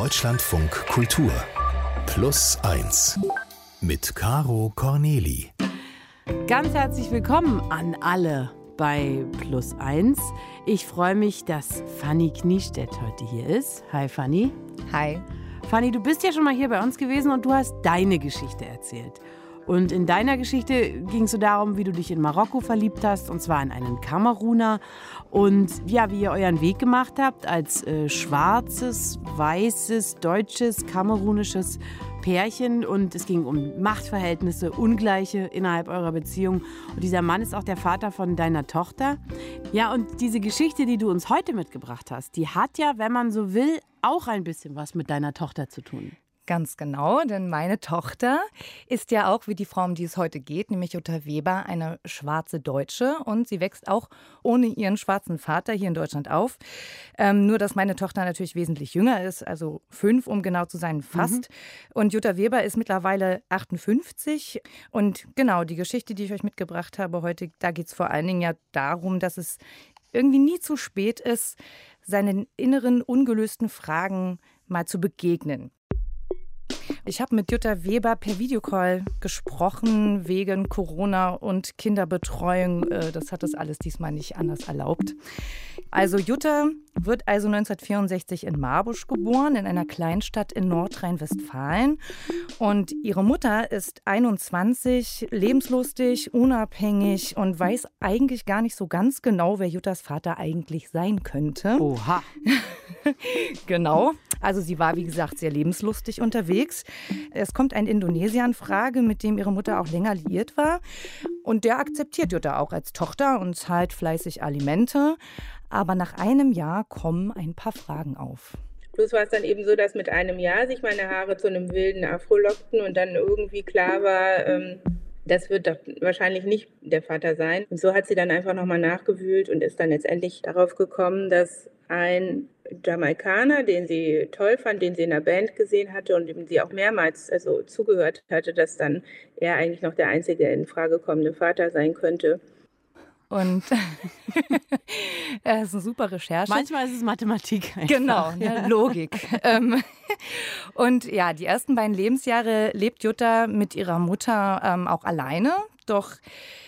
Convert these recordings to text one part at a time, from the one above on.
Deutschlandfunk Kultur Plus 1 mit Caro Corneli. Ganz herzlich willkommen an alle bei Plus 1. Ich freue mich, dass Fanny Kniestedt heute hier ist. Hi Fanny. Hi. Fanny, du bist ja schon mal hier bei uns gewesen und du hast deine Geschichte erzählt. Und in deiner Geschichte ging es so darum, wie du dich in Marokko verliebt hast, und zwar in einen Kameruner. Und ja, wie ihr euren Weg gemacht habt als äh, schwarzes, weißes, deutsches, kamerunisches Pärchen. Und es ging um Machtverhältnisse, Ungleiche innerhalb eurer Beziehung. Und dieser Mann ist auch der Vater von deiner Tochter. Ja, und diese Geschichte, die du uns heute mitgebracht hast, die hat ja, wenn man so will, auch ein bisschen was mit deiner Tochter zu tun. Ganz genau, denn meine Tochter ist ja auch wie die Frau, um die es heute geht, nämlich Jutta Weber, eine schwarze Deutsche und sie wächst auch ohne ihren schwarzen Vater hier in Deutschland auf. Ähm, nur, dass meine Tochter natürlich wesentlich jünger ist, also fünf, um genau zu sein, fast. Mhm. Und Jutta Weber ist mittlerweile 58 und genau, die Geschichte, die ich euch mitgebracht habe heute, da geht es vor allen Dingen ja darum, dass es irgendwie nie zu spät ist, seinen inneren ungelösten Fragen mal zu begegnen. Ich habe mit Jutta Weber per Videocall gesprochen wegen Corona und Kinderbetreuung. Äh, das hat das alles diesmal nicht anders erlaubt. Also Jutta wird also 1964 in Marbusch geboren, in einer Kleinstadt in Nordrhein-Westfalen. Und ihre Mutter ist 21, lebenslustig, unabhängig und weiß eigentlich gar nicht so ganz genau, wer Juttas Vater eigentlich sein könnte. Oha. genau. Also sie war, wie gesagt, sehr lebenslustig unterwegs. Es kommt ein Indonesier in Frage, mit dem ihre Mutter auch länger liiert war. Und der akzeptiert Jutta auch als Tochter und zahlt fleißig Alimente. Aber nach einem Jahr kommen ein paar Fragen auf. Plus war es dann eben so, dass mit einem Jahr sich meine Haare zu einem wilden Afro lockten und dann irgendwie klar war, ähm, das wird doch wahrscheinlich nicht der Vater sein. Und so hat sie dann einfach nochmal nachgewühlt und ist dann letztendlich darauf gekommen, dass ein Jamaikaner, den sie toll fand, den sie in der Band gesehen hatte und dem sie auch mehrmals also zugehört hatte, dass dann er eigentlich noch der einzige in Frage kommende Vater sein könnte. Und das ist eine super Recherche. Manchmal ist es Mathematik. Einfach. Genau, ja. Logik. Ähm, und ja, die ersten beiden Lebensjahre lebt Jutta mit ihrer Mutter ähm, auch alleine. Doch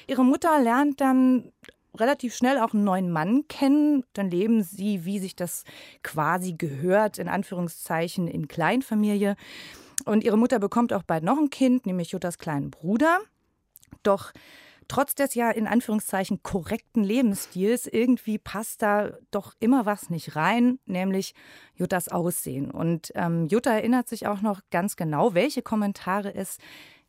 ihre Mutter lernt dann relativ schnell auch einen neuen Mann kennen. Dann leben sie, wie sich das quasi gehört, in Anführungszeichen in Kleinfamilie. Und ihre Mutter bekommt auch bald noch ein Kind, nämlich Juttas kleinen Bruder. Doch trotz des ja in Anführungszeichen korrekten Lebensstils, irgendwie passt da doch immer was nicht rein, nämlich Juttas Aussehen. Und ähm, Jutta erinnert sich auch noch ganz genau, welche Kommentare es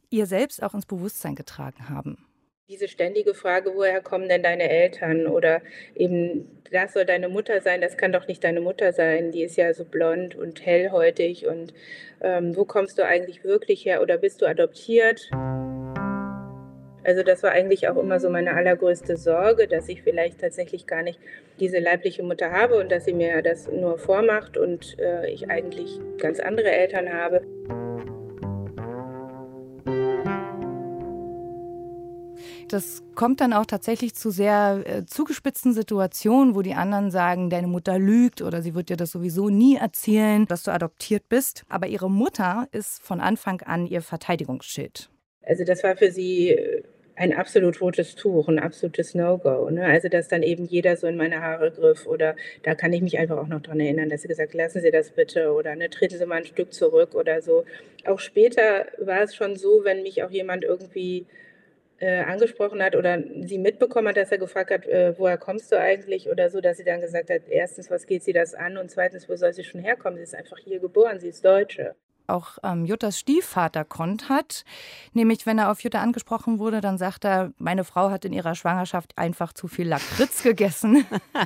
ihr selbst auch ins Bewusstsein getragen haben. Diese ständige Frage, woher kommen denn deine Eltern? Oder eben, das soll deine Mutter sein, das kann doch nicht deine Mutter sein, die ist ja so blond und hellhäutig. Und ähm, wo kommst du eigentlich wirklich her? Oder bist du adoptiert? Also das war eigentlich auch immer so meine allergrößte Sorge, dass ich vielleicht tatsächlich gar nicht diese leibliche Mutter habe und dass sie mir das nur vormacht und äh, ich eigentlich ganz andere Eltern habe. Das kommt dann auch tatsächlich zu sehr äh, zugespitzten Situationen, wo die anderen sagen, deine Mutter lügt oder sie wird dir das sowieso nie erzählen, dass du adoptiert bist. Aber ihre Mutter ist von Anfang an ihr Verteidigungsschild. Also das war für sie äh, ein absolut rotes Tuch, ein absolutes No-Go. Ne? Also dass dann eben jeder so in meine Haare griff oder da kann ich mich einfach auch noch dran erinnern, dass sie gesagt, lassen Sie das bitte oder ne, treten Sie mal ein Stück zurück oder so. Auch später war es schon so, wenn mich auch jemand irgendwie äh, angesprochen hat oder sie mitbekommen hat, dass er gefragt hat, äh, woher kommst du eigentlich oder so, dass sie dann gesagt hat, erstens, was geht sie das an und zweitens, wo soll sie schon herkommen? Sie ist einfach hier geboren, sie ist Deutsche auch ähm, Juttas Stiefvater hat. Nämlich, wenn er auf Jutta angesprochen wurde, dann sagt er, meine Frau hat in ihrer Schwangerschaft einfach zu viel Lakritz gegessen.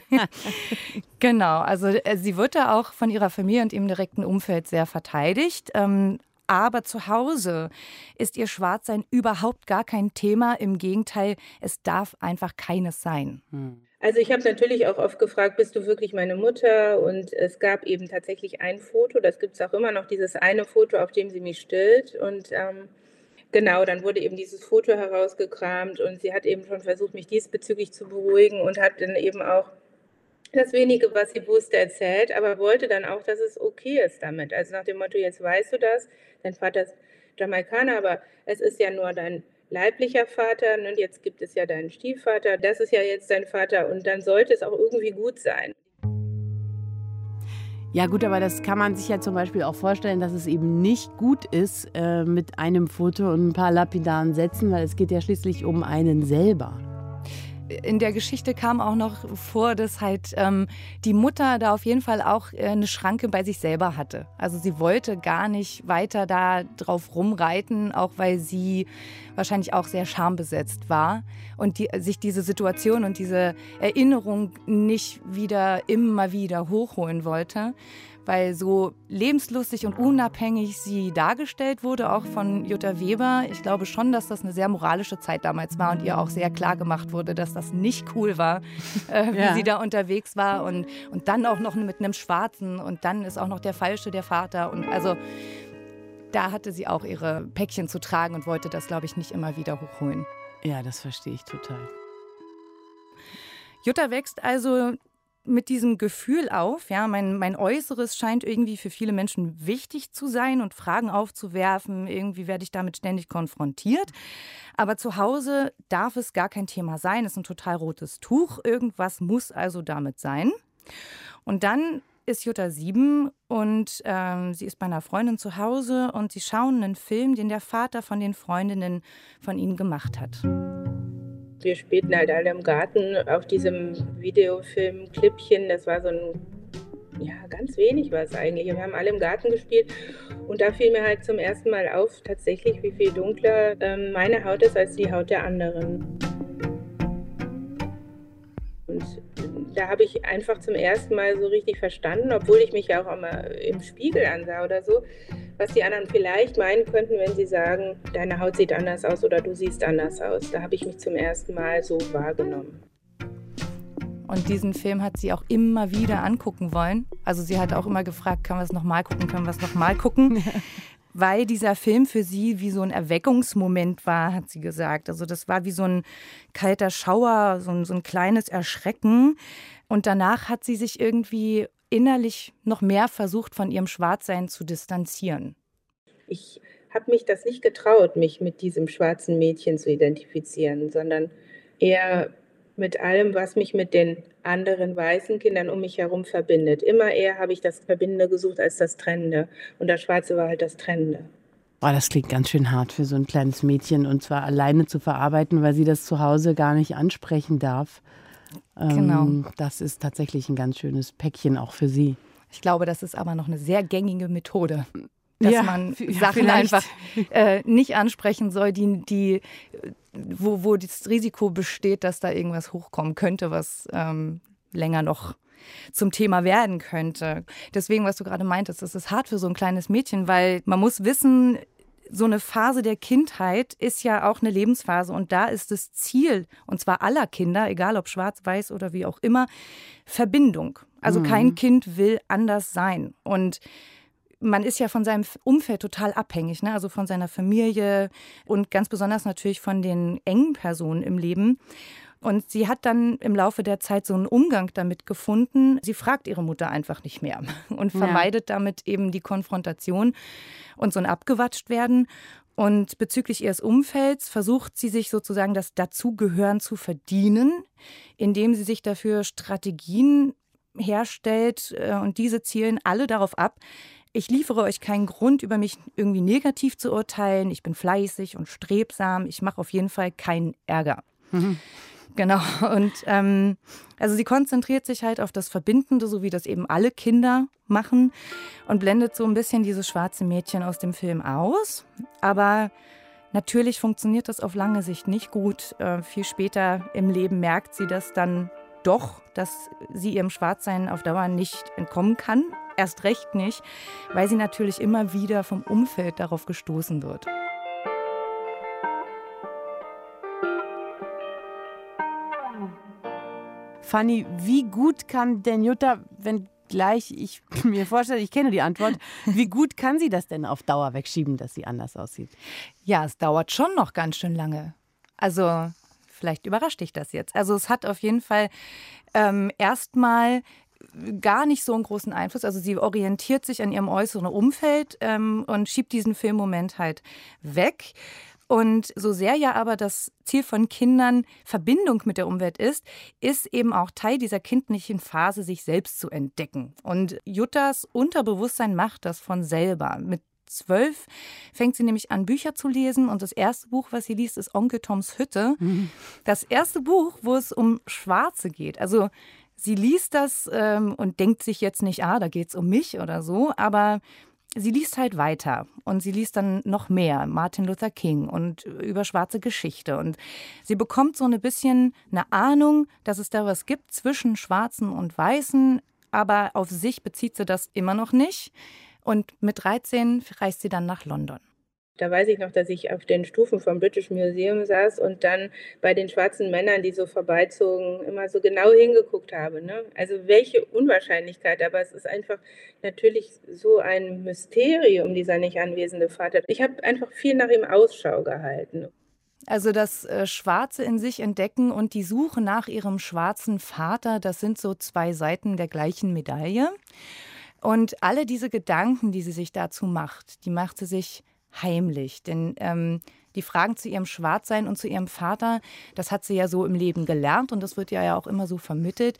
genau, also äh, sie wird da auch von ihrer Familie und ihrem direkten Umfeld sehr verteidigt. Ähm, aber zu Hause ist ihr Schwarzsein überhaupt gar kein Thema. Im Gegenteil, es darf einfach keines sein. Hm. Also ich habe natürlich auch oft gefragt, bist du wirklich meine Mutter? Und es gab eben tatsächlich ein Foto, das gibt es auch immer noch, dieses eine Foto, auf dem sie mich stillt. Und ähm, genau, dann wurde eben dieses Foto herausgekramt und sie hat eben schon versucht, mich diesbezüglich zu beruhigen und hat dann eben auch das wenige, was sie wusste, erzählt, aber wollte dann auch, dass es okay ist damit. Also nach dem Motto, jetzt weißt du das, dein Vater ist Jamaikaner, aber es ist ja nur dein leiblicher Vater und ne? jetzt gibt es ja deinen Stiefvater, das ist ja jetzt dein Vater und dann sollte es auch irgendwie gut sein. Ja gut, aber das kann man sich ja zum Beispiel auch vorstellen, dass es eben nicht gut ist äh, mit einem Foto und ein paar lapidaren Sätzen, weil es geht ja schließlich um einen selber in der Geschichte kam auch noch vor, dass halt ähm, die Mutter da auf jeden Fall auch äh, eine Schranke bei sich selber hatte. Also sie wollte gar nicht weiter da drauf rumreiten, auch weil sie wahrscheinlich auch sehr schambesetzt war und die, sich diese Situation und diese Erinnerung nicht wieder immer wieder hochholen wollte weil so lebenslustig und unabhängig sie dargestellt wurde, auch von Jutta Weber. Ich glaube schon, dass das eine sehr moralische Zeit damals war und ihr auch sehr klar gemacht wurde, dass das nicht cool war, äh, wie ja. sie da unterwegs war und, und dann auch noch mit einem Schwarzen und dann ist auch noch der Falsche der Vater und also da hatte sie auch ihre Päckchen zu tragen und wollte das, glaube ich, nicht immer wieder hochholen. Ja, das verstehe ich total. Jutta wächst also mit diesem Gefühl auf, ja, mein, mein Äußeres scheint irgendwie für viele Menschen wichtig zu sein und Fragen aufzuwerfen. Irgendwie werde ich damit ständig konfrontiert. Aber zu Hause darf es gar kein Thema sein. Es ist ein total rotes Tuch. Irgendwas muss also damit sein. Und dann ist Jutta sieben und ähm, sie ist bei einer Freundin zu Hause und sie schauen einen Film, den der Vater von den Freundinnen von ihnen gemacht hat. Wir spielten halt alle im Garten auf diesem Videofilm Klippchen. Das war so ein, ja, ganz wenig war es eigentlich. Wir haben alle im Garten gespielt und da fiel mir halt zum ersten Mal auf, tatsächlich, wie viel dunkler ähm, meine Haut ist als die Haut der anderen. Und da habe ich einfach zum ersten Mal so richtig verstanden, obwohl ich mich ja auch immer im Spiegel ansah oder so, was die anderen vielleicht meinen könnten, wenn sie sagen, deine Haut sieht anders aus oder du siehst anders aus. Da habe ich mich zum ersten Mal so wahrgenommen. Und diesen Film hat sie auch immer wieder angucken wollen. Also sie hat auch immer gefragt, können wir es nochmal gucken, können wir es nochmal gucken. Weil dieser Film für sie wie so ein Erweckungsmoment war, hat sie gesagt. Also das war wie so ein kalter Schauer, so ein, so ein kleines Erschrecken. Und danach hat sie sich irgendwie innerlich noch mehr versucht, von ihrem Schwarzsein zu distanzieren? Ich habe mich das nicht getraut, mich mit diesem schwarzen Mädchen zu identifizieren, sondern eher mit allem, was mich mit den anderen weißen Kindern um mich herum verbindet. Immer eher habe ich das Verbindende gesucht als das Trennende. Und das Schwarze war halt das Trennende. Oh, das klingt ganz schön hart für so ein kleines Mädchen und zwar alleine zu verarbeiten, weil sie das zu Hause gar nicht ansprechen darf. Genau. Ähm, das ist tatsächlich ein ganz schönes Päckchen auch für Sie. Ich glaube, das ist aber noch eine sehr gängige Methode. Dass ja, man Sachen ja, einfach äh, nicht ansprechen soll, die, die, wo, wo das Risiko besteht, dass da irgendwas hochkommen könnte, was ähm, länger noch zum Thema werden könnte. Deswegen, was du gerade meintest, das ist hart für so ein kleines Mädchen, weil man muss wissen, so eine Phase der Kindheit ist ja auch eine Lebensphase und da ist das Ziel, und zwar aller Kinder, egal ob schwarz, weiß oder wie auch immer, Verbindung. Also mhm. kein Kind will anders sein. Und man ist ja von seinem Umfeld total abhängig, ne? also von seiner Familie und ganz besonders natürlich von den engen Personen im Leben. Und sie hat dann im Laufe der Zeit so einen Umgang damit gefunden. Sie fragt ihre Mutter einfach nicht mehr und vermeidet ja. damit eben die Konfrontation und so ein Abgewatscht werden. Und bezüglich ihres Umfelds versucht sie sich sozusagen das Dazugehören zu verdienen, indem sie sich dafür Strategien herstellt. Äh, und diese zielen alle darauf ab, ich liefere euch keinen Grund, über mich irgendwie negativ zu urteilen. Ich bin fleißig und strebsam. Ich mache auf jeden Fall keinen Ärger. Mhm. Genau. Und ähm, also sie konzentriert sich halt auf das Verbindende, so wie das eben alle Kinder machen und blendet so ein bisschen dieses schwarze Mädchen aus dem Film aus. Aber natürlich funktioniert das auf lange Sicht nicht gut. Äh, viel später im Leben merkt sie das dann doch, dass sie ihrem Schwarzsein auf Dauer nicht entkommen kann. Erst recht nicht, weil sie natürlich immer wieder vom Umfeld darauf gestoßen wird. Fanny, wie gut kann denn Jutta, wenn gleich ich mir vorstelle, ich kenne die Antwort, wie gut kann sie das denn auf Dauer wegschieben, dass sie anders aussieht? Ja, es dauert schon noch ganz schön lange. Also vielleicht überrascht dich das jetzt. Also es hat auf jeden Fall ähm, erstmal gar nicht so einen großen Einfluss. Also sie orientiert sich an ihrem äußeren Umfeld ähm, und schiebt diesen Filmmoment halt weg. Und so sehr ja aber das Ziel von Kindern Verbindung mit der Umwelt ist, ist eben auch Teil dieser kindlichen Phase, sich selbst zu entdecken. Und Juttas Unterbewusstsein macht das von selber. Mit zwölf fängt sie nämlich an, Bücher zu lesen. Und das erste Buch, was sie liest, ist Onkel Toms Hütte. Mhm. Das erste Buch, wo es um Schwarze geht. Also sie liest das ähm, und denkt sich jetzt nicht, ah, da geht es um mich oder so, aber sie liest halt weiter und sie liest dann noch mehr Martin Luther King und über schwarze Geschichte und sie bekommt so ein bisschen eine Ahnung, dass es da was gibt zwischen Schwarzen und Weißen, aber auf sich bezieht sie das immer noch nicht. Und mit 13 reist sie dann nach London. Da weiß ich noch, dass ich auf den Stufen vom British Museum saß und dann bei den schwarzen Männern, die so vorbeizogen, immer so genau hingeguckt habe. Ne? Also welche Unwahrscheinlichkeit, aber es ist einfach natürlich so ein Mysterium, dieser nicht anwesende Vater. Ich habe einfach viel nach ihm Ausschau gehalten. Also das äh, Schwarze in sich entdecken und die Suche nach ihrem schwarzen Vater, das sind so zwei Seiten der gleichen Medaille. Und alle diese Gedanken, die sie sich dazu macht, die macht sie sich heimlich. Denn ähm, die Fragen zu ihrem Schwarzsein und zu ihrem Vater, das hat sie ja so im Leben gelernt und das wird ja auch immer so vermittelt.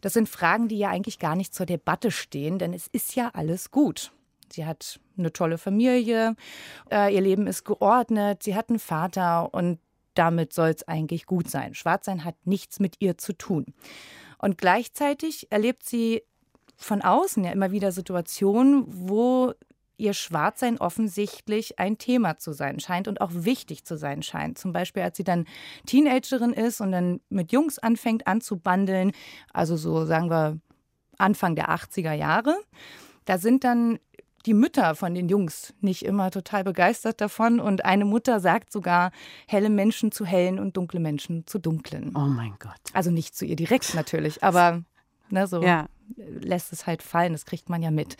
Das sind Fragen, die ja eigentlich gar nicht zur Debatte stehen, denn es ist ja alles gut. Sie hat eine tolle Familie, äh, ihr Leben ist geordnet, sie hat einen Vater und damit soll es eigentlich gut sein. Schwarzsein hat nichts mit ihr zu tun. Und gleichzeitig erlebt sie von außen ja immer wieder Situationen, wo ihr Schwarzsein offensichtlich ein Thema zu sein scheint und auch wichtig zu sein scheint. Zum Beispiel, als sie dann Teenagerin ist und dann mit Jungs anfängt anzubandeln, also so sagen wir Anfang der 80er Jahre. Da sind dann die Mütter von den Jungs nicht immer total begeistert davon. Und eine Mutter sagt sogar, helle Menschen zu hellen und dunkle Menschen zu dunklen. Oh mein Gott. Also nicht zu ihr direkt natürlich, aber ne, so ja. lässt es halt fallen, das kriegt man ja mit.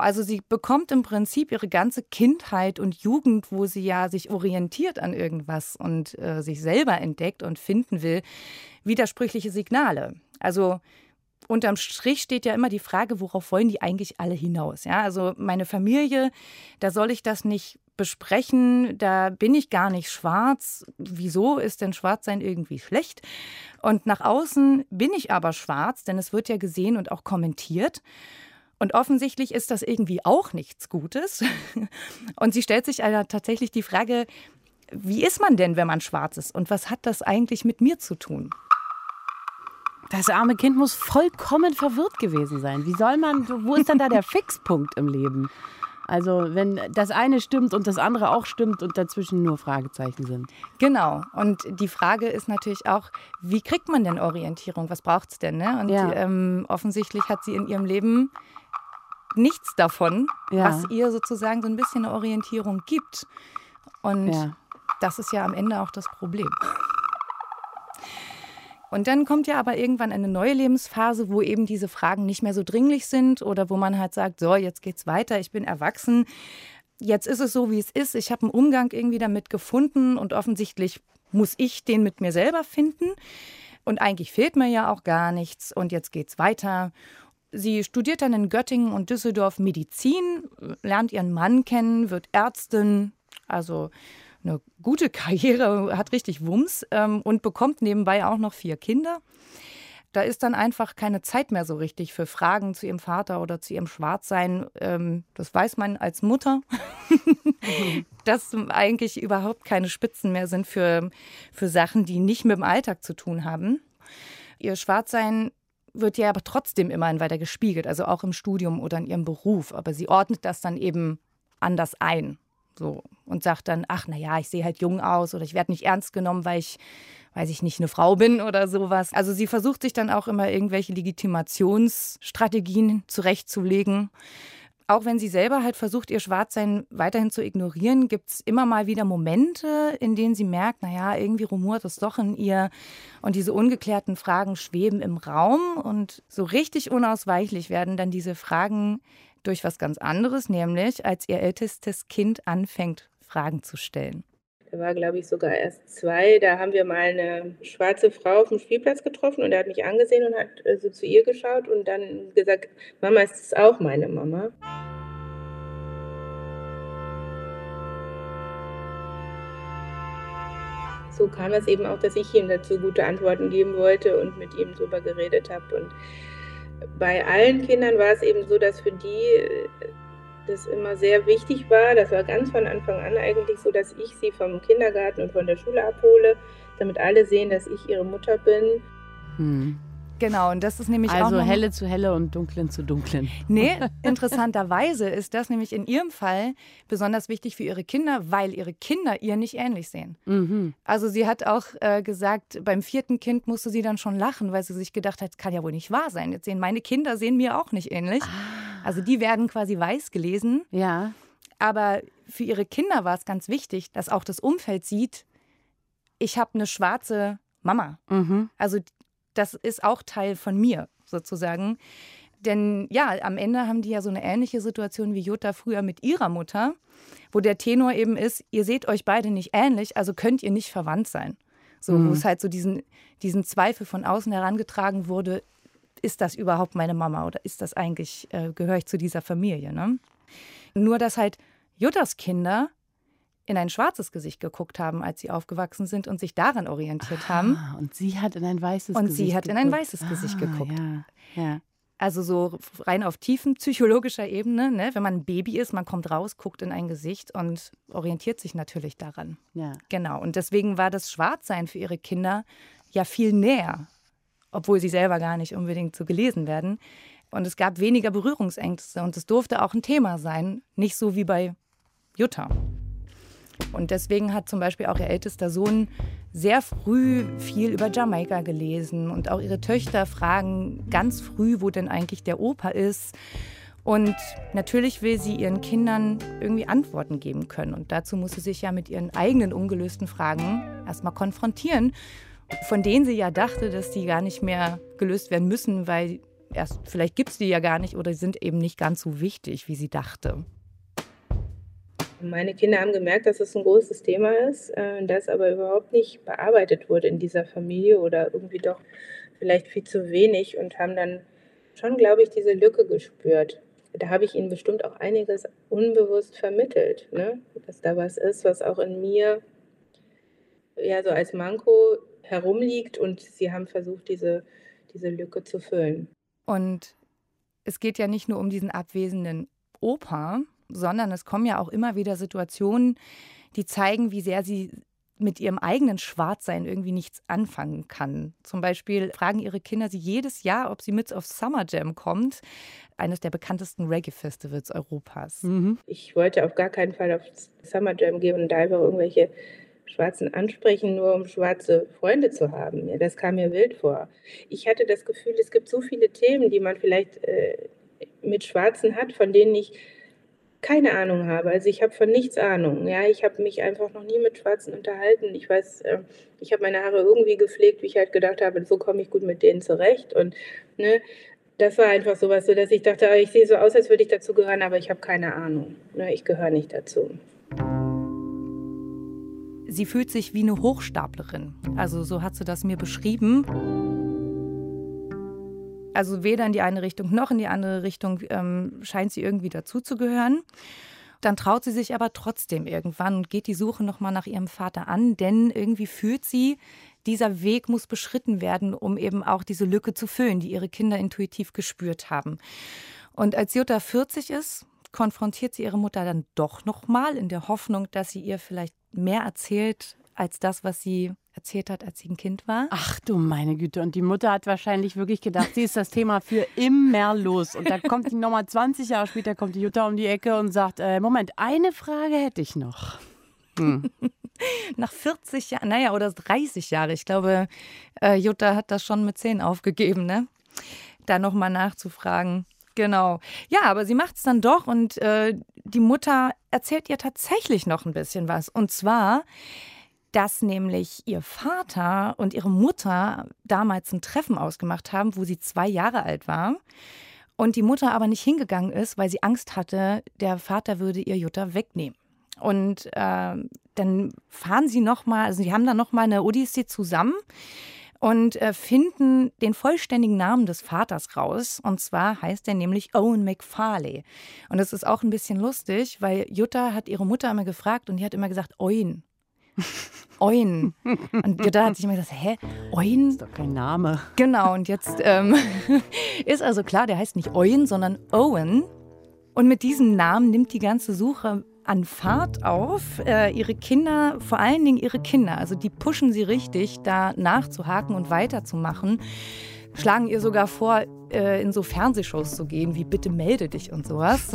Also sie bekommt im Prinzip ihre ganze Kindheit und Jugend, wo sie ja sich orientiert an irgendwas und äh, sich selber entdeckt und finden will, widersprüchliche Signale. Also unterm Strich steht ja immer die Frage, worauf wollen die eigentlich alle hinaus? Ja, also meine Familie, da soll ich das nicht besprechen, da bin ich gar nicht schwarz. Wieso ist denn Schwarzsein irgendwie schlecht? Und nach außen bin ich aber schwarz, denn es wird ja gesehen und auch kommentiert. Und offensichtlich ist das irgendwie auch nichts Gutes. Und sie stellt sich also tatsächlich die Frage, wie ist man denn, wenn man schwarz ist? Und was hat das eigentlich mit mir zu tun? Das arme Kind muss vollkommen verwirrt gewesen sein. Wie soll man, wo ist dann da der Fixpunkt im Leben? Also wenn das eine stimmt und das andere auch stimmt und dazwischen nur Fragezeichen sind. Genau. Und die Frage ist natürlich auch, wie kriegt man denn Orientierung? Was braucht es denn? Ne? Und ja. ähm, offensichtlich hat sie in ihrem Leben nichts davon, ja. was ihr sozusagen so ein bisschen eine Orientierung gibt. Und ja. das ist ja am Ende auch das Problem. Und dann kommt ja aber irgendwann eine neue Lebensphase, wo eben diese Fragen nicht mehr so dringlich sind oder wo man halt sagt, so, jetzt geht's weiter, ich bin erwachsen. Jetzt ist es so, wie es ist. Ich habe einen Umgang irgendwie damit gefunden und offensichtlich muss ich den mit mir selber finden. Und eigentlich fehlt mir ja auch gar nichts. Und jetzt geht's weiter. Sie studiert dann in Göttingen und Düsseldorf Medizin, lernt ihren Mann kennen, wird Ärztin, also eine gute Karriere, hat richtig Wumms ähm, und bekommt nebenbei auch noch vier Kinder. Da ist dann einfach keine Zeit mehr so richtig für Fragen zu ihrem Vater oder zu ihrem Schwarzsein. Ähm, das weiß man als Mutter, dass eigentlich überhaupt keine Spitzen mehr sind für, für Sachen, die nicht mit dem Alltag zu tun haben. Ihr Schwarzsein wird ja aber trotzdem immerhin weiter gespiegelt, also auch im Studium oder in ihrem Beruf. Aber sie ordnet das dann eben anders ein. So, und sagt dann, ach naja, ich sehe halt jung aus oder ich werde nicht ernst genommen, weil ich, weiß ich nicht, eine Frau bin oder sowas. Also sie versucht sich dann auch immer irgendwelche Legitimationsstrategien zurechtzulegen auch wenn sie selber halt versucht, ihr Schwarzsein weiterhin zu ignorieren, gibt es immer mal wieder Momente, in denen sie merkt, naja, irgendwie rumort es doch in ihr und diese ungeklärten Fragen schweben im Raum und so richtig unausweichlich werden dann diese Fragen durch was ganz anderes, nämlich als ihr ältestes Kind anfängt, Fragen zu stellen. Der war, glaube ich, sogar erst zwei. Da haben wir mal eine schwarze Frau auf dem Spielplatz getroffen und er hat mich angesehen und hat äh, so zu ihr geschaut und dann gesagt, Mama, ist das auch meine Mama? So kam es eben auch, dass ich ihm dazu gute Antworten geben wollte und mit ihm drüber geredet habe. Und bei allen Kindern war es eben so, dass für die äh, das immer sehr wichtig war. Das war ganz von Anfang an eigentlich so, dass ich sie vom Kindergarten und von der Schule abhole, damit alle sehen, dass ich ihre Mutter bin. Hm. Genau, und das ist nämlich also auch. Also helle zu helle und dunklen zu dunklen. Nee, interessanterweise ist das nämlich in ihrem Fall besonders wichtig für ihre Kinder, weil ihre Kinder ihr nicht ähnlich sehen. Mhm. Also sie hat auch äh, gesagt, beim vierten Kind musste sie dann schon lachen, weil sie sich gedacht hat, kann ja wohl nicht wahr sein. Jetzt sehen meine Kinder sehen mir auch nicht ähnlich. Ah. Also die werden quasi weiß gelesen. Ja. Aber für ihre Kinder war es ganz wichtig, dass auch das Umfeld sieht, ich habe eine schwarze Mama. Mhm. Also das ist auch Teil von mir sozusagen. Denn ja, am Ende haben die ja so eine ähnliche Situation wie Jutta früher mit ihrer Mutter, wo der Tenor eben ist, ihr seht euch beide nicht ähnlich, also könnt ihr nicht verwandt sein. So, mhm. wo es halt so diesen, diesen Zweifel von außen herangetragen wurde, ist das überhaupt meine Mama oder ist das eigentlich, äh, gehöre ich zu dieser Familie? Ne? Nur, dass halt Juttas Kinder in ein schwarzes Gesicht geguckt haben, als sie aufgewachsen sind und sich daran orientiert ah, haben. Und sie hat in ein weißes und Gesicht Und sie hat geguckt. in ein weißes Gesicht ah, geguckt. Ja, ja. Also so rein auf tiefen psychologischer Ebene, ne? wenn man ein Baby ist, man kommt raus, guckt in ein Gesicht und orientiert sich natürlich daran. Ja. Genau. Und deswegen war das Schwarzsein für ihre Kinder ja viel näher, obwohl sie selber gar nicht unbedingt so gelesen werden. Und es gab weniger Berührungsängste und es durfte auch ein Thema sein, nicht so wie bei Jutta. Und deswegen hat zum Beispiel auch ihr ältester Sohn sehr früh viel über Jamaika gelesen. Und auch ihre Töchter fragen ganz früh, wo denn eigentlich der Opa ist. Und natürlich will sie ihren Kindern irgendwie Antworten geben können. Und dazu muss sie sich ja mit ihren eigenen ungelösten Fragen erstmal konfrontieren, von denen sie ja dachte, dass die gar nicht mehr gelöst werden müssen, weil erst vielleicht gibt es die ja gar nicht oder sind eben nicht ganz so wichtig, wie sie dachte. Meine Kinder haben gemerkt, dass es ein großes Thema ist, äh, das aber überhaupt nicht bearbeitet wurde in dieser Familie oder irgendwie doch vielleicht viel zu wenig und haben dann schon, glaube ich, diese Lücke gespürt. Da habe ich ihnen bestimmt auch einiges unbewusst vermittelt, ne? dass da was ist, was auch in mir ja so als Manko herumliegt und sie haben versucht, diese, diese Lücke zu füllen. Und es geht ja nicht nur um diesen abwesenden Opa, sondern es kommen ja auch immer wieder Situationen, die zeigen, wie sehr sie mit ihrem eigenen Schwarzsein irgendwie nichts anfangen kann. Zum Beispiel fragen ihre Kinder sie jedes Jahr, ob sie mit auf Summer Jam kommt, eines der bekanntesten Reggae-Festivals Europas. Mhm. Ich wollte auf gar keinen Fall auf Summer Jam gehen und da einfach irgendwelche Schwarzen ansprechen, nur um schwarze Freunde zu haben. Ja, das kam mir wild vor. Ich hatte das Gefühl, es gibt so viele Themen, die man vielleicht äh, mit Schwarzen hat, von denen ich keine Ahnung habe. Also ich habe von nichts Ahnung. Ja, ich habe mich einfach noch nie mit Schwarzen unterhalten. Ich weiß, äh, ich habe meine Haare irgendwie gepflegt, wie ich halt gedacht habe, so komme ich gut mit denen zurecht. Und ne, das war einfach sowas, so dass ich dachte, ah, ich sehe so aus, als würde ich dazu gehören, aber ich habe keine Ahnung. Ne, ich gehöre nicht dazu. Sie fühlt sich wie eine Hochstaplerin. Also so hat sie das mir beschrieben. Also weder in die eine Richtung noch in die andere Richtung ähm, scheint sie irgendwie dazuzugehören. Dann traut sie sich aber trotzdem irgendwann und geht die Suche nochmal nach ihrem Vater an, denn irgendwie fühlt sie, dieser Weg muss beschritten werden, um eben auch diese Lücke zu füllen, die ihre Kinder intuitiv gespürt haben. Und als Jutta 40 ist, konfrontiert sie ihre Mutter dann doch nochmal in der Hoffnung, dass sie ihr vielleicht mehr erzählt als das, was sie erzählt hat, als sie ein Kind war. Ach du meine Güte. Und die Mutter hat wahrscheinlich wirklich gedacht, sie ist das Thema für immer los. Und dann kommt die nochmal 20 Jahre später, kommt die Jutta um die Ecke und sagt, äh, Moment, eine Frage hätte ich noch. Hm. Nach 40 Jahren, naja, oder 30 Jahre. Ich glaube, äh, Jutta hat das schon mit 10 aufgegeben, ne? Da nochmal nachzufragen. Genau. Ja, aber sie macht es dann doch und äh, die Mutter erzählt ihr tatsächlich noch ein bisschen was. Und zwar, dass nämlich ihr Vater und ihre Mutter damals ein Treffen ausgemacht haben, wo sie zwei Jahre alt war. Und die Mutter aber nicht hingegangen ist, weil sie Angst hatte, der Vater würde ihr Jutta wegnehmen. Und äh, dann fahren sie nochmal, also sie haben dann nochmal eine Odyssee zusammen und äh, finden den vollständigen Namen des Vaters raus. Und zwar heißt er nämlich Owen McFarley. Und das ist auch ein bisschen lustig, weil Jutta hat ihre Mutter immer gefragt und die hat immer gesagt Owen. Owen. Und Jutta hat sich immer gesagt, hä, Owen? Das ist doch kein Name. Genau, und jetzt ähm, ist also klar, der heißt nicht Owen, sondern Owen. Und mit diesem Namen nimmt die ganze Suche an Fahrt auf. Äh, ihre Kinder, vor allen Dingen ihre Kinder, also die pushen sie richtig, da nachzuhaken und weiterzumachen. Schlagen ihr sogar vor, äh, in so Fernsehshows zu gehen, wie Bitte melde dich und sowas.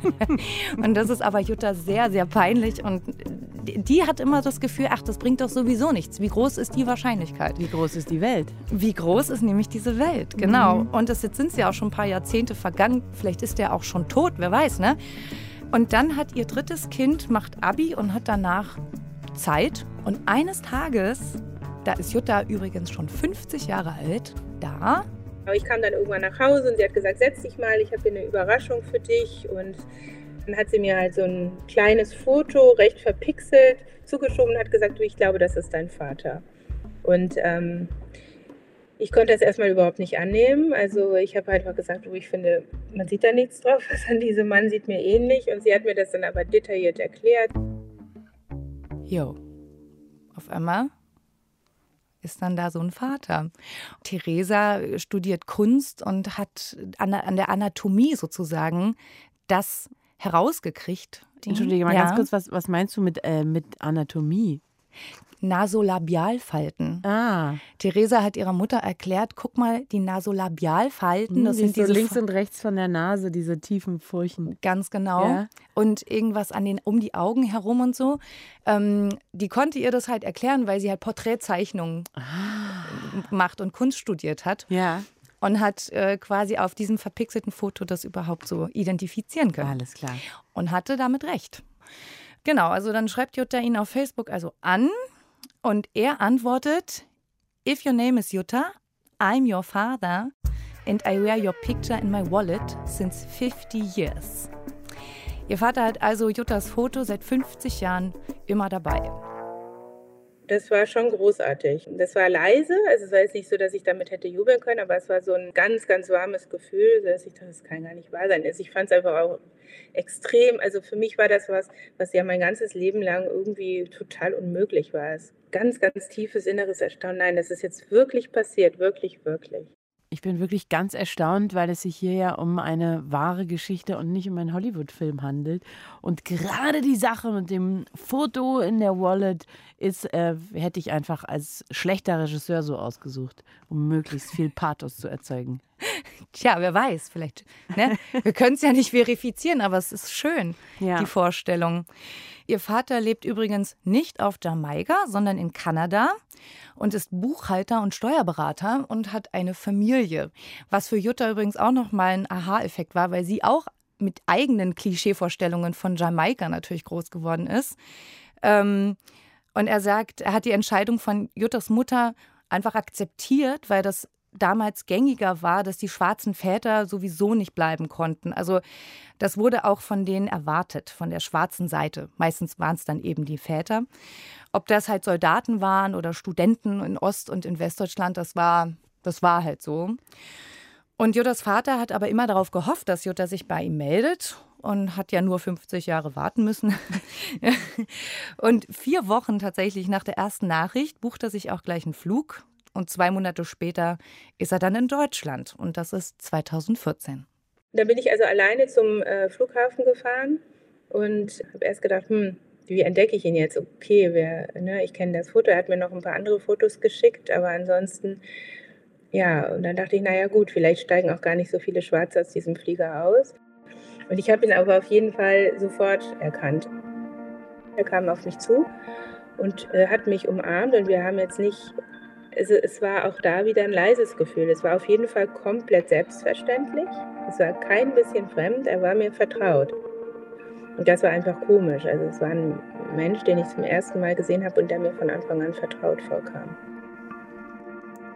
und das ist aber Jutta sehr, sehr peinlich. Und die hat immer das Gefühl, ach, das bringt doch sowieso nichts. Wie groß ist die Wahrscheinlichkeit? Wie groß ist die Welt? Wie groß ist nämlich diese Welt? Genau. Mhm. Und das, jetzt sind sie auch schon ein paar Jahrzehnte vergangen. Vielleicht ist der auch schon tot, wer weiß, ne? Und dann hat ihr drittes Kind, macht Abi und hat danach Zeit. Und eines Tages, da ist Jutta übrigens schon 50 Jahre alt, da. Ich kam dann irgendwann nach Hause und sie hat gesagt, setz dich mal, ich habe hier eine Überraschung für dich. Und dann hat sie mir halt so ein kleines Foto, recht verpixelt, zugeschoben und hat gesagt, du, ich glaube, das ist dein Vater. Und ähm, ich konnte das erstmal überhaupt nicht annehmen. Also ich habe einfach gesagt, oh, ich finde, man sieht da nichts drauf. Was an diesem Mann sieht mir ähnlich. Und sie hat mir das dann aber detailliert erklärt. Jo, auf einmal ist dann da so ein Vater. Theresa studiert Kunst und hat an der Anatomie sozusagen das herausgekriegt. Entschuldige mal ja. ganz kurz, was, was meinst du mit, äh, mit Anatomie? Nasolabialfalten. Ah. Theresa hat ihrer Mutter erklärt, guck mal, die Nasolabialfalten, hm, das die sind diese so links und rechts von der Nase, diese tiefen Furchen. Ganz genau. Ja. Und irgendwas an den um die Augen herum und so. Ähm, die konnte ihr das halt erklären, weil sie halt Porträtzeichnungen ah. macht und Kunst studiert hat. Ja und hat äh, quasi auf diesem verpixelten Foto das überhaupt so identifizieren können. Alles klar. Und hatte damit recht. Genau, also dann schreibt Jutta ihn auf Facebook also an und er antwortet: If your name is Jutta, I'm your father and I wear your picture in my wallet since 50 years. Ihr Vater hat also Juttas Foto seit 50 Jahren immer dabei. Das war schon großartig. Das war leise, also es war jetzt nicht so, dass ich damit hätte jubeln können, aber es war so ein ganz, ganz warmes Gefühl, dass ich dachte, das kann gar nicht wahr sein. Also ich fand es einfach auch extrem, also für mich war das was, was ja mein ganzes Leben lang irgendwie total unmöglich war. Es ganz, ganz tiefes inneres Erstaunen. Nein, das ist jetzt wirklich passiert, wirklich, wirklich. Ich bin wirklich ganz erstaunt, weil es sich hier ja um eine wahre Geschichte und nicht um einen Hollywood-Film handelt. Und gerade die Sache mit dem Foto in der Wallet ist, äh, hätte ich einfach als schlechter Regisseur so ausgesucht, um möglichst viel Pathos zu erzeugen. Tja, wer weiß, vielleicht. Ne? Wir können es ja nicht verifizieren, aber es ist schön, ja. die Vorstellung. Ihr Vater lebt übrigens nicht auf Jamaika, sondern in Kanada und ist Buchhalter und Steuerberater und hat eine Familie. Was für Jutta übrigens auch nochmal ein Aha-Effekt war, weil sie auch mit eigenen Klischeevorstellungen von Jamaika natürlich groß geworden ist. Ähm, und er sagt, er hat die Entscheidung von Juttas Mutter einfach akzeptiert, weil das damals gängiger war, dass die schwarzen Väter sowieso nicht bleiben konnten. Also das wurde auch von denen erwartet, von der schwarzen Seite. Meistens waren es dann eben die Väter. Ob das halt Soldaten waren oder Studenten in Ost- und in Westdeutschland, das war, das war halt so. Und Juttas Vater hat aber immer darauf gehofft, dass Jutta sich bei ihm meldet und hat ja nur 50 Jahre warten müssen. und vier Wochen tatsächlich nach der ersten Nachricht bucht er sich auch gleich einen Flug. Und zwei Monate später ist er dann in Deutschland. Und das ist 2014. Da bin ich also alleine zum äh, Flughafen gefahren und habe erst gedacht, hm, wie entdecke ich ihn jetzt? Okay, wer, ne, ich kenne das Foto, er hat mir noch ein paar andere Fotos geschickt, aber ansonsten, ja, und dann dachte ich, naja gut, vielleicht steigen auch gar nicht so viele Schwarze aus diesem Flieger aus. Und ich habe ihn aber auf jeden Fall sofort erkannt. Er kam auf mich zu und äh, hat mich umarmt und wir haben jetzt nicht, also es war auch da wieder ein leises Gefühl. Es war auf jeden Fall komplett selbstverständlich. Es war kein bisschen fremd, er war mir vertraut. Und das war einfach komisch. Also es war ein Mensch, den ich zum ersten Mal gesehen habe und der mir von Anfang an vertraut vorkam.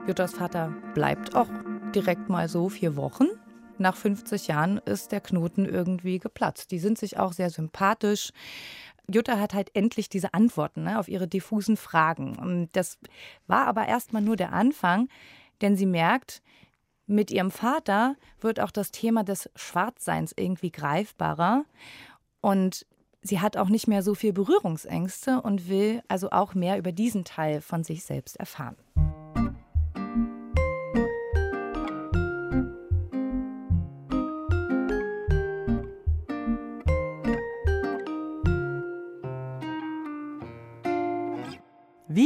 Juttas Vater bleibt auch direkt mal so vier Wochen. Nach 50 Jahren ist der Knoten irgendwie geplatzt. Die sind sich auch sehr sympathisch. Jutta hat halt endlich diese Antworten ne, auf ihre diffusen Fragen. Und das war aber erstmal nur der Anfang, denn sie merkt, mit ihrem Vater wird auch das Thema des Schwarzseins irgendwie greifbarer. Und sie hat auch nicht mehr so viel Berührungsängste und will also auch mehr über diesen Teil von sich selbst erfahren.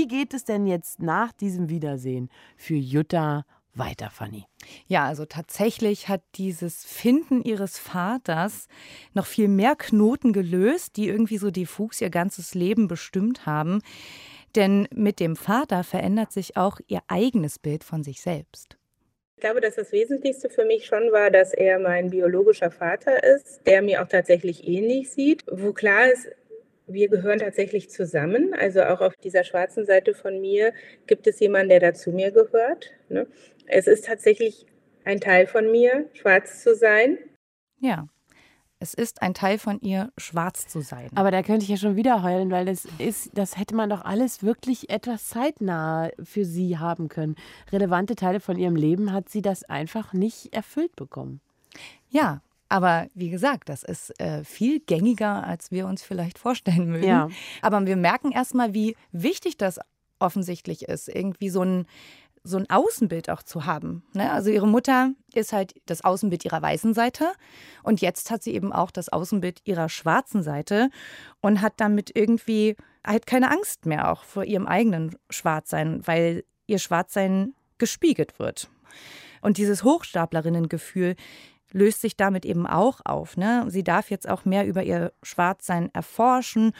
Wie geht es denn jetzt nach diesem Wiedersehen für Jutta weiter, Fanny? Ja, also tatsächlich hat dieses Finden ihres Vaters noch viel mehr Knoten gelöst, die irgendwie so diffus ihr ganzes Leben bestimmt haben. Denn mit dem Vater verändert sich auch ihr eigenes Bild von sich selbst. Ich glaube, dass das Wesentlichste für mich schon war, dass er mein biologischer Vater ist, der mir auch tatsächlich ähnlich sieht, wo klar ist, wir gehören tatsächlich zusammen. Also auch auf dieser schwarzen Seite von mir gibt es jemanden, der dazu mir gehört. Ne? Es ist tatsächlich ein Teil von mir, schwarz zu sein. Ja. Es ist ein Teil von ihr, schwarz zu sein. Aber da könnte ich ja schon wieder heulen, weil das ist, das hätte man doch alles wirklich etwas zeitnah für sie haben können. Relevante Teile von ihrem Leben hat sie das einfach nicht erfüllt bekommen. Ja, aber wie gesagt, das ist äh, viel gängiger, als wir uns vielleicht vorstellen mögen. Ja. Aber wir merken erstmal, wie wichtig das offensichtlich ist, irgendwie so ein so ein Außenbild auch zu haben. Ne? Also ihre Mutter ist halt das Außenbild ihrer weißen Seite und jetzt hat sie eben auch das Außenbild ihrer schwarzen Seite und hat damit irgendwie halt keine Angst mehr auch vor ihrem eigenen Schwarzsein, weil ihr Schwarzsein gespiegelt wird. Und dieses Hochstaplerinnengefühl löst sich damit eben auch auf. Ne? Sie darf jetzt auch mehr über ihr Schwarzsein erforschen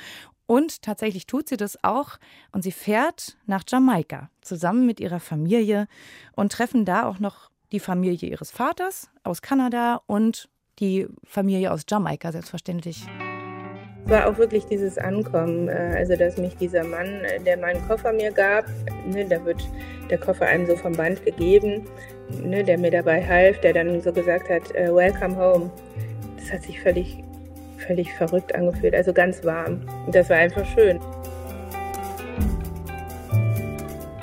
und tatsächlich tut sie das auch. Und sie fährt nach Jamaika zusammen mit ihrer Familie und treffen da auch noch die Familie ihres Vaters aus Kanada und die Familie aus Jamaika, selbstverständlich. War auch wirklich dieses Ankommen, äh, also dass mich dieser Mann, der meinen Koffer mir gab, ne, da wird der Koffer einem so vom Band gegeben, ne, der mir dabei half, der dann so gesagt hat, äh, Welcome home. Das hat sich völlig völlig verrückt angefühlt, also ganz warm. Und das war einfach schön.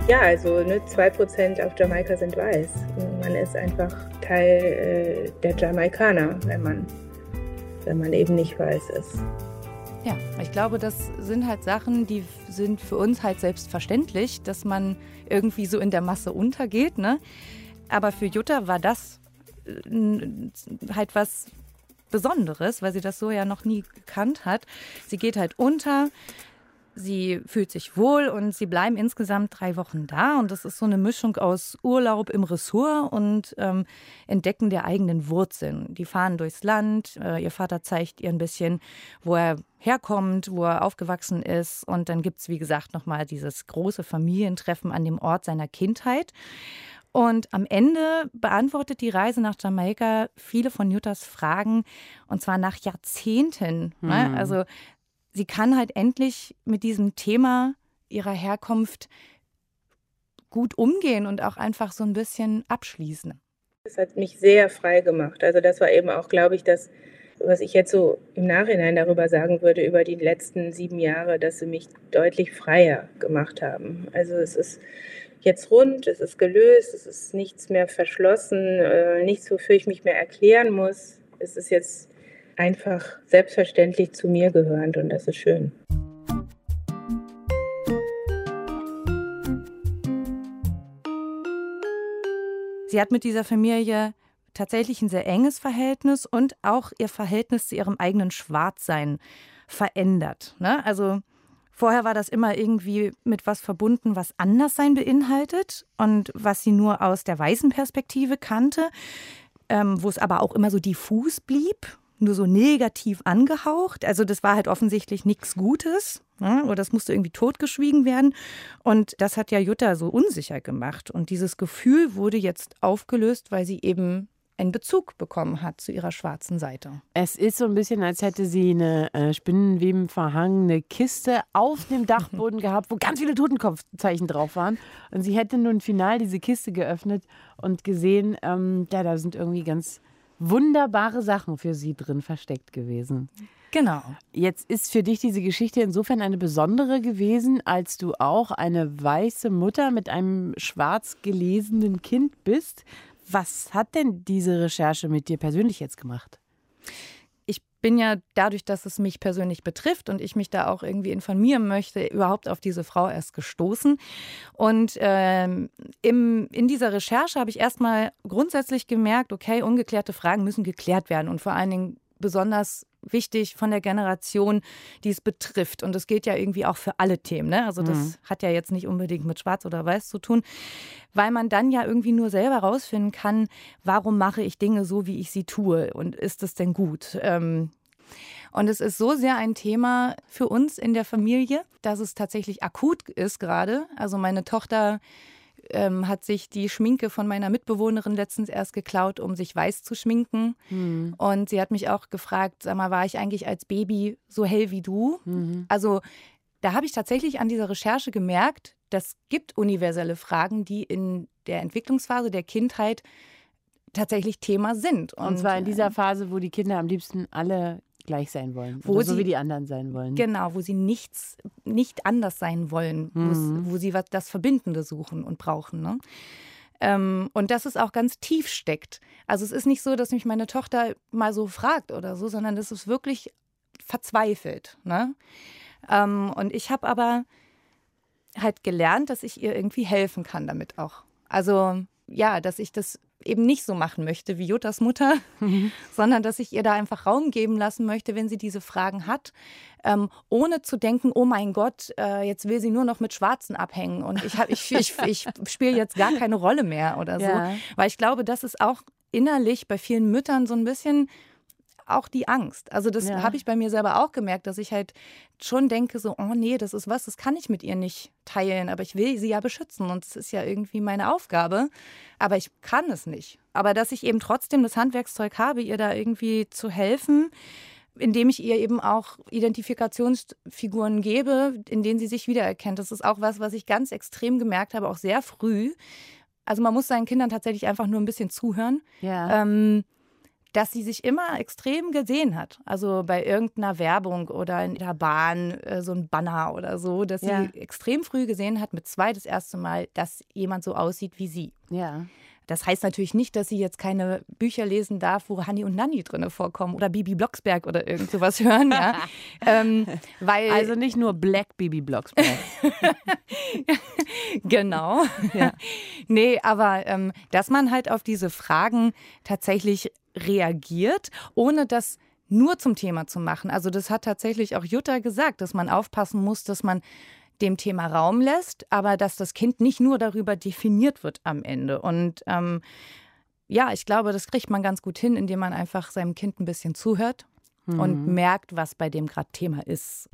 Ja, also ne, 2% auf Jamaika sind weiß. Man ist einfach Teil äh, der Jamaikaner, wenn man, wenn man eben nicht weiß ist. Ja, ich glaube, das sind halt Sachen, die sind für uns halt selbstverständlich, dass man irgendwie so in der Masse untergeht. Ne? Aber für Jutta war das äh, halt was Besonderes, weil sie das so ja noch nie gekannt hat. Sie geht halt unter. Sie fühlt sich wohl und sie bleiben insgesamt drei Wochen da. Und das ist so eine Mischung aus Urlaub im Ressort und ähm, Entdecken der eigenen Wurzeln. Die fahren durchs Land. Äh, ihr Vater zeigt ihr ein bisschen, wo er herkommt, wo er aufgewachsen ist. Und dann gibt es, wie gesagt, nochmal dieses große Familientreffen an dem Ort seiner Kindheit. Und am Ende beantwortet die Reise nach Jamaika viele von Juttas Fragen und zwar nach Jahrzehnten. Mhm. Ne? Also sie kann halt endlich mit diesem Thema ihrer Herkunft gut umgehen und auch einfach so ein bisschen abschließen. Das hat mich sehr frei gemacht. Also das war eben auch, glaube ich, das, was ich jetzt so im Nachhinein darüber sagen würde, über die letzten sieben Jahre, dass sie mich deutlich freier gemacht haben. Also es ist jetzt rund, es ist gelöst, es ist nichts mehr verschlossen, äh, nichts, wofür ich mich mehr erklären muss. Es ist jetzt einfach selbstverständlich zu mir gehörend und das ist schön. Sie hat mit dieser Familie tatsächlich ein sehr enges Verhältnis und auch ihr Verhältnis zu ihrem eigenen Schwarzsein verändert. Ne? Also Vorher war das immer irgendwie mit was verbunden, was Anderssein beinhaltet und was sie nur aus der weißen Perspektive kannte, ähm, wo es aber auch immer so diffus blieb, nur so negativ angehaucht. Also das war halt offensichtlich nichts Gutes. Ne? Oder das musste irgendwie totgeschwiegen werden. Und das hat ja Jutta so unsicher gemacht. Und dieses Gefühl wurde jetzt aufgelöst, weil sie eben einen Bezug bekommen hat zu ihrer schwarzen Seite. Es ist so ein bisschen, als hätte sie eine äh, Spinnenweben verhangene Kiste auf dem Dachboden gehabt, wo ganz viele Totenkopfzeichen drauf waren. Und sie hätte nun final diese Kiste geöffnet und gesehen, ähm, ja, da sind irgendwie ganz wunderbare Sachen für sie drin versteckt gewesen. Genau. Jetzt ist für dich diese Geschichte insofern eine besondere gewesen, als du auch eine weiße Mutter mit einem schwarz gelesenen Kind bist. Was hat denn diese Recherche mit dir persönlich jetzt gemacht? Ich bin ja dadurch, dass es mich persönlich betrifft und ich mich da auch irgendwie informieren möchte, überhaupt auf diese Frau erst gestoßen. Und ähm, im, in dieser Recherche habe ich erstmal grundsätzlich gemerkt, okay, ungeklärte Fragen müssen geklärt werden und vor allen Dingen besonders wichtig von der Generation, die es betrifft. Und das geht ja irgendwie auch für alle Themen. Ne? Also das mhm. hat ja jetzt nicht unbedingt mit Schwarz oder Weiß zu tun, weil man dann ja irgendwie nur selber rausfinden kann, warum mache ich Dinge so, wie ich sie tue und ist es denn gut? Ähm, und es ist so sehr ein Thema für uns in der Familie, dass es tatsächlich akut ist gerade. Also meine Tochter ähm, hat sich die Schminke von meiner Mitbewohnerin letztens erst geklaut, um sich weiß zu schminken. Mhm. Und sie hat mich auch gefragt, sag mal, war ich eigentlich als Baby so hell wie du? Mhm. Also da habe ich tatsächlich an dieser Recherche gemerkt, das gibt universelle Fragen, die in der Entwicklungsphase der Kindheit tatsächlich Thema sind. Und, Und zwar in dieser Phase, wo die Kinder am liebsten alle gleich sein wollen. Wo sie, so wie die anderen sein wollen. Genau, wo sie nichts, nicht anders sein wollen, mhm. wo sie was, das Verbindende suchen und brauchen. Ne? Ähm, und dass es auch ganz tief steckt. Also es ist nicht so, dass mich meine Tochter mal so fragt oder so, sondern es ist wirklich verzweifelt. Ne? Ähm, und ich habe aber halt gelernt, dass ich ihr irgendwie helfen kann damit auch. Also ja, dass ich das eben nicht so machen möchte wie Juttas Mutter, mhm. sondern dass ich ihr da einfach Raum geben lassen möchte, wenn sie diese Fragen hat, ähm, ohne zu denken, oh mein Gott, äh, jetzt will sie nur noch mit Schwarzen abhängen und ich, ich, ich, ich spiele jetzt gar keine Rolle mehr oder so. Ja. Weil ich glaube, das ist auch innerlich bei vielen Müttern so ein bisschen auch die Angst. Also das ja. habe ich bei mir selber auch gemerkt, dass ich halt schon denke so, oh nee, das ist was, das kann ich mit ihr nicht teilen, aber ich will sie ja beschützen und es ist ja irgendwie meine Aufgabe, aber ich kann es nicht. Aber dass ich eben trotzdem das Handwerkszeug habe, ihr da irgendwie zu helfen, indem ich ihr eben auch Identifikationsfiguren gebe, in denen sie sich wiedererkennt. Das ist auch was, was ich ganz extrem gemerkt habe, auch sehr früh. Also man muss seinen Kindern tatsächlich einfach nur ein bisschen zuhören. Ja. Ähm, dass sie sich immer extrem gesehen hat. Also bei irgendeiner Werbung oder in der Bahn äh, so ein Banner oder so, dass ja. sie extrem früh gesehen hat, mit zwei das erste Mal, dass jemand so aussieht wie sie. Ja. Das heißt natürlich nicht, dass sie jetzt keine Bücher lesen darf, wo Hanni und Nanni drin vorkommen oder Bibi Blocksberg oder irgend sowas hören, ja. ähm, weil also nicht nur Black Bibi Blocksberg. genau. Ja. Nee, aber ähm, dass man halt auf diese Fragen tatsächlich reagiert, ohne das nur zum Thema zu machen. Also das hat tatsächlich auch Jutta gesagt, dass man aufpassen muss, dass man dem Thema Raum lässt, aber dass das Kind nicht nur darüber definiert wird am Ende. Und ähm, ja, ich glaube, das kriegt man ganz gut hin, indem man einfach seinem Kind ein bisschen zuhört mhm. und merkt, was bei dem gerade Thema ist.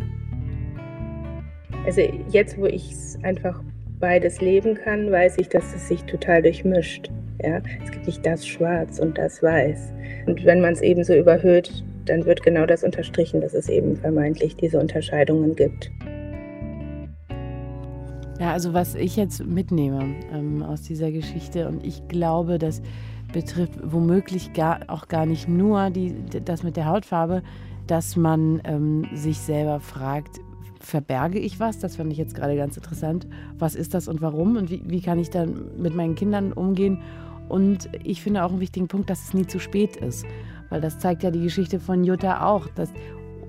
Also jetzt, wo ich einfach beides leben kann, weiß ich, dass es sich total durchmischt. Ja? Es gibt nicht das Schwarz und das Weiß. Und wenn man es eben so überhöht, dann wird genau das unterstrichen, dass es eben vermeintlich diese Unterscheidungen gibt. Ja, also was ich jetzt mitnehme ähm, aus dieser Geschichte und ich glaube, das betrifft womöglich gar, auch gar nicht nur die, das mit der Hautfarbe, dass man ähm, sich selber fragt, verberge ich was? Das fand ich jetzt gerade ganz interessant. Was ist das und warum? Und wie, wie kann ich dann mit meinen Kindern umgehen? Und ich finde auch einen wichtigen Punkt, dass es nie zu spät ist. Weil das zeigt ja die Geschichte von Jutta auch, dass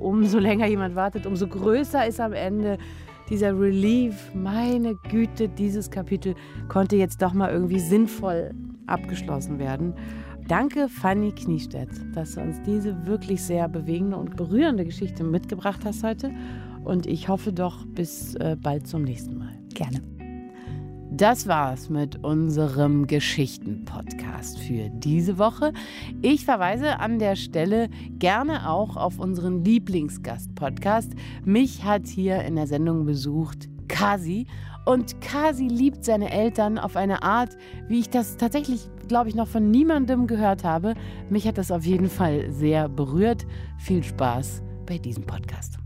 umso länger jemand wartet, umso größer ist am Ende dieser Relief, meine Güte, dieses Kapitel konnte jetzt doch mal irgendwie sinnvoll abgeschlossen werden. Danke, Fanny Kniestedt, dass du uns diese wirklich sehr bewegende und berührende Geschichte mitgebracht hast heute. Und ich hoffe doch bis äh, bald zum nächsten Mal. Gerne. Das war's mit unserem Geschichten-Podcast für diese Woche. Ich verweise an der Stelle gerne auch auf unseren Lieblingsgast-Podcast. Mich hat hier in der Sendung besucht Kasi. Und Kasi liebt seine Eltern auf eine Art, wie ich das tatsächlich, glaube ich, noch von niemandem gehört habe. Mich hat das auf jeden Fall sehr berührt. Viel Spaß bei diesem Podcast.